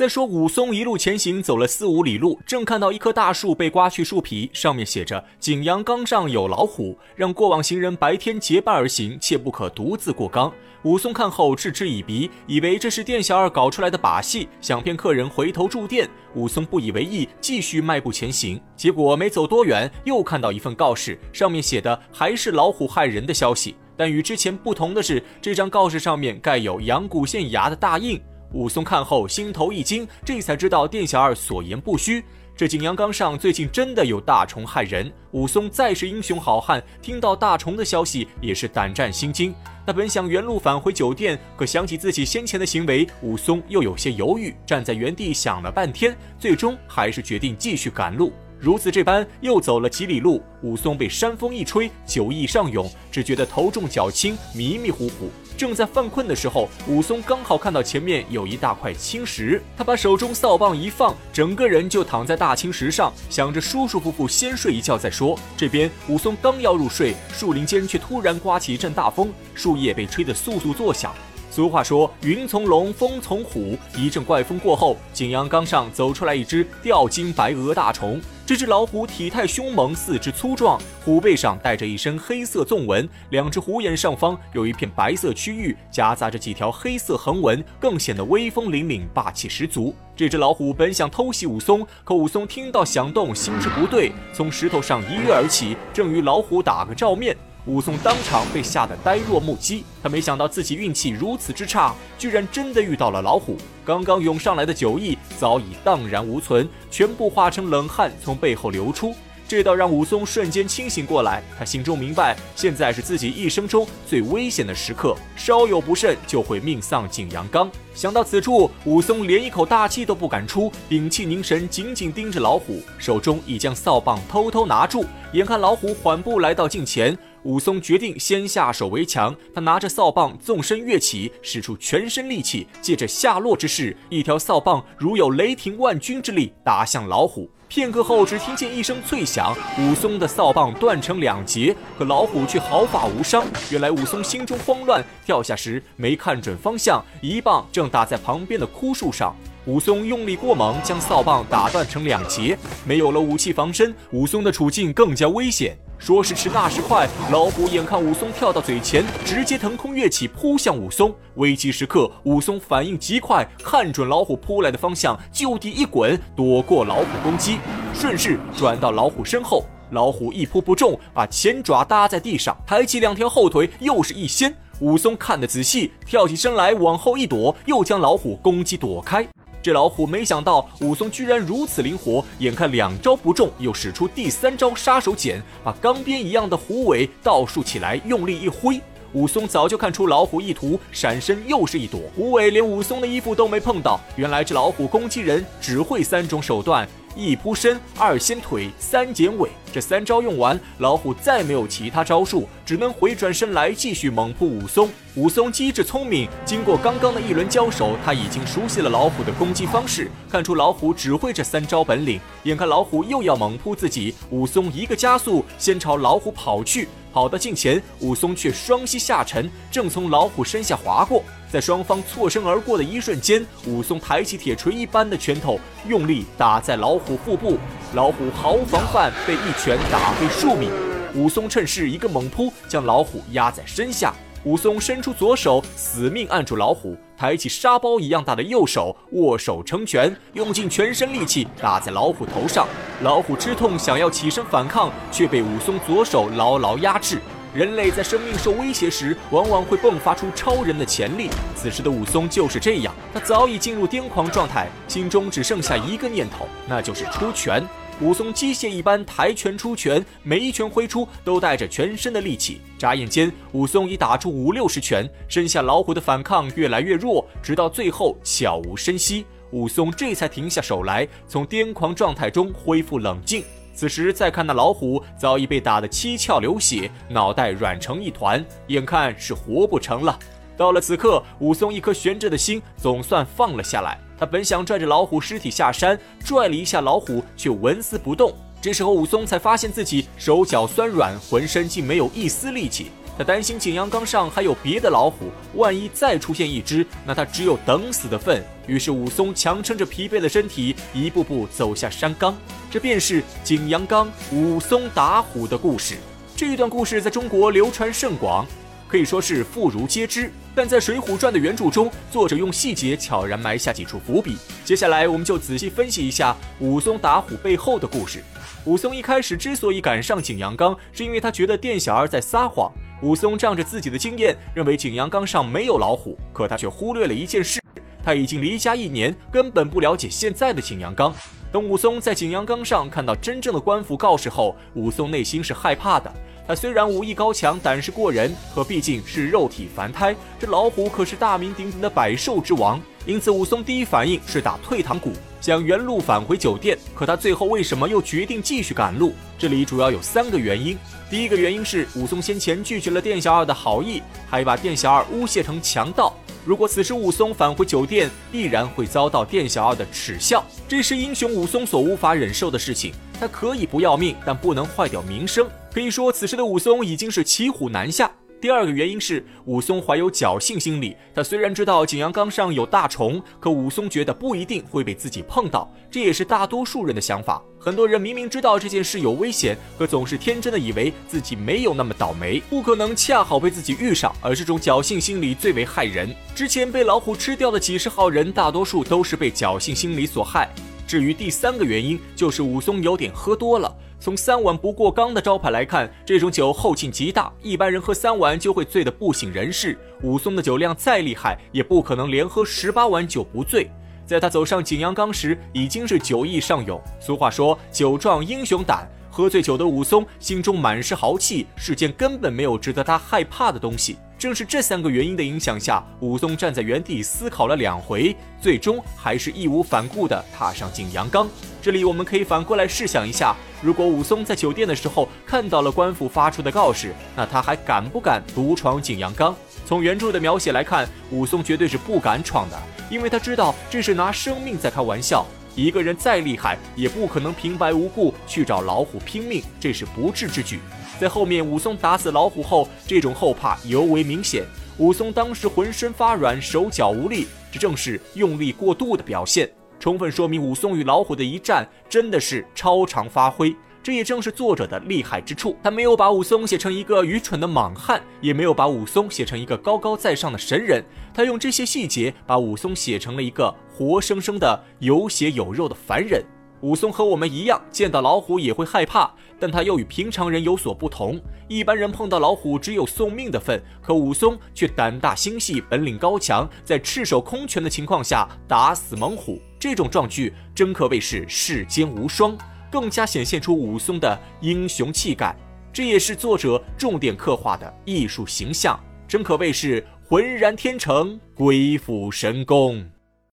再说武松一路前行，走了四五里路，正看到一棵大树被刮去树皮，上面写着“景阳冈上有老虎，让过往行人白天结伴而行，切不可独自过冈。”武松看后嗤之以鼻，以为这是店小二搞出来的把戏，想骗客人回头住店。武松不以为意，继续迈步前行。结果没走多远，又看到一份告示，上面写的还是老虎害人的消息，但与之前不同的是，这张告示上面盖有阳谷县衙的大印。武松看后心头一惊，这才知道店小二所言不虚。这景阳冈上最近真的有大虫害人。武松再是英雄好汉，听到大虫的消息也是胆战心惊。他本想原路返回酒店，可想起自己先前的行为，武松又有些犹豫，站在原地想了半天，最终还是决定继续赶路。如此这般，又走了几里路，武松被山风一吹，酒意上涌，只觉得头重脚轻，迷迷糊糊。正在犯困的时候，武松刚好看到前面有一大块青石，他把手中扫棒一放，整个人就躺在大青石上，想着舒舒服服先睡一觉再说。这边武松刚要入睡，树林间却突然刮起一阵大风，树叶被吹得簌簌作响。俗话说“云从龙，风从虎”，一阵怪风过后，景阳冈上走出来一只吊睛白额大虫。这只老虎体态凶猛，四肢粗壮，虎背上带着一身黑色纵纹，两只虎眼上方有一片白色区域，夹杂着几条黑色横纹，更显得威风凛凛，霸气十足。这只老虎本想偷袭武松，可武松听到响动，心知不对，从石头上一跃而起，正与老虎打个照面。武松当场被吓得呆若木鸡，他没想到自己运气如此之差，居然真的遇到了老虎。刚刚涌上来的酒意早已荡然无存，全部化成冷汗从背后流出。这倒让武松瞬间清醒过来，他心中明白，现在是自己一生中最危险的时刻，稍有不慎就会命丧景阳冈。想到此处，武松连一口大气都不敢出，屏气凝神，紧紧盯着老虎，手中已将扫棒偷偷拿住。眼看老虎缓步来到近前。武松决定先下手为强，他拿着扫棒纵身跃起，使出全身力气，借着下落之势，一条扫棒如有雷霆万钧之力打向老虎。片刻后，只听见一声脆响，武松的扫棒断成两截，可老虎却毫发无伤。原来武松心中慌乱，跳下时没看准方向，一棒正打在旁边的枯树上。武松用力过猛，将扫棒打断成两截。没有了武器防身，武松的处境更加危险。说时迟，那时快，老虎眼看武松跳到嘴前，直接腾空跃起，扑向武松。危急时刻，武松反应极快，看准老虎扑来的方向，就地一滚，躲过老虎攻击，顺势转到老虎身后。老虎一扑不中，把前爪搭在地上，抬起两条后腿，又是一掀。武松看得仔细，跳起身来往后一躲，又将老虎攻击躲开。这老虎没想到武松居然如此灵活，眼看两招不中，又使出第三招杀手锏，把钢鞭一样的虎尾倒竖起来，用力一挥。武松早就看出老虎意图，闪身又是一躲，虎尾连武松的衣服都没碰到。原来这老虎攻击人只会三种手段。一扑身，二掀腿，三剪尾，这三招用完，老虎再没有其他招数，只能回转身来继续猛扑武松。武松机智聪明，经过刚刚的一轮交手，他已经熟悉了老虎的攻击方式，看出老虎只会这三招本领。眼看老虎又要猛扑自己，武松一个加速，先朝老虎跑去。跑到近前，武松却双膝下沉，正从老虎身下划过。在双方错身而过的一瞬间，武松抬起铁锤一般的拳头，用力打在老虎腹部。老虎毫无防范，被一拳打飞数米。武松趁势一个猛扑，将老虎压在身下。武松伸出左手，死命按住老虎，抬起沙包一样大的右手，握手成拳，用尽全身力气打在老虎头上。老虎吃痛，想要起身反抗，却被武松左手牢牢压制。人类在生命受威胁时，往往会迸发出超人的潜力。此时的武松就是这样，他早已进入癫狂状态，心中只剩下一个念头，那就是出拳。武松机械一般抬拳出拳，每一拳挥出都带着全身的力气。眨眼间，武松已打出五六十拳，身下老虎的反抗越来越弱，直到最后悄无声息，武松这才停下手来，从癫狂状态中恢复冷静。此时再看那老虎，早已被打得七窍流血，脑袋软成一团，眼看是活不成了。到了此刻，武松一颗悬着的心总算放了下来。他本想拽着老虎尸体下山，拽了一下老虎，却纹丝不动。这时候武松才发现自己手脚酸软，浑身竟没有一丝力气。他担心景阳冈上还有别的老虎，万一再出现一只，那他只有等死的份。于是武松强撑着疲惫的身体，一步步走下山岗。这便是景阳冈武松打虎的故事。这一段故事在中国流传甚广，可以说是妇孺皆知。但在《水浒传》的原著中，作者用细节悄然埋下几处伏笔。接下来，我们就仔细分析一下武松打虎背后的故事。武松一开始之所以敢上景阳冈，是因为他觉得店小二在撒谎。武松仗着自己的经验，认为景阳冈上没有老虎，可他却忽略了一件事：他已经离家一年，根本不了解现在的景阳冈。等武松在景阳冈上看到真正的官府告示后，武松内心是害怕的。他虽然武艺高强，胆识过人，可毕竟是肉体凡胎。这老虎可是大名鼎鼎的百兽之王，因此武松第一反应是打退堂鼓，想原路返回酒店。可他最后为什么又决定继续赶路？这里主要有三个原因。第一个原因是武松先前拒绝了店小二的好意，还把店小二诬陷成强盗。如果此时武松返回酒店，必然会遭到店小二的耻笑，这是英雄武松所无法忍受的事情。他可以不要命，但不能坏掉名声。可以说，此时的武松已经是骑虎难下。第二个原因是武松怀有侥幸心理，他虽然知道景阳冈上有大虫，可武松觉得不一定会被自己碰到，这也是大多数人的想法。很多人明明知道这件事有危险，可总是天真的以为自己没有那么倒霉，不可能恰好被自己遇上，而这种侥幸心理最为害人。之前被老虎吃掉的几十号人，大多数都是被侥幸心理所害。至于第三个原因，就是武松有点喝多了。从三碗不过冈的招牌来看，这种酒后劲极大，一般人喝三碗就会醉得不省人事。武松的酒量再厉害，也不可能连喝十八碗酒不醉。在他走上景阳冈时，已经是酒意上涌。俗话说“酒壮英雄胆”，喝醉酒的武松心中满是豪气，世间根本没有值得他害怕的东西。正是这三个原因的影响下，武松站在原地思考了两回，最终还是义无反顾地踏上景阳冈。这里我们可以反过来试想一下。如果武松在酒店的时候看到了官府发出的告示，那他还敢不敢独闯景阳冈？从原著的描写来看，武松绝对是不敢闯的，因为他知道这是拿生命在开玩笑。一个人再厉害，也不可能平白无故去找老虎拼命，这是不智之举。在后面武松打死老虎后，这种后怕尤为明显。武松当时浑身发软，手脚无力，这正是用力过度的表现。充分说明武松与老虎的一战真的是超常发挥，这也正是作者的厉害之处。他没有把武松写成一个愚蠢的莽汉，也没有把武松写成一个高高在上的神人，他用这些细节把武松写成了一个活生生的有血有肉的凡人。武松和我们一样，见到老虎也会害怕，但他又与平常人有所不同。一般人碰到老虎只有送命的份，可武松却胆大心细，本领高强，在赤手空拳的情况下打死猛虎，这种壮举真可谓是世间无双，更加显现出武松的英雄气概。这也是作者重点刻画的艺术形象，真可谓是浑然天成，鬼斧神工。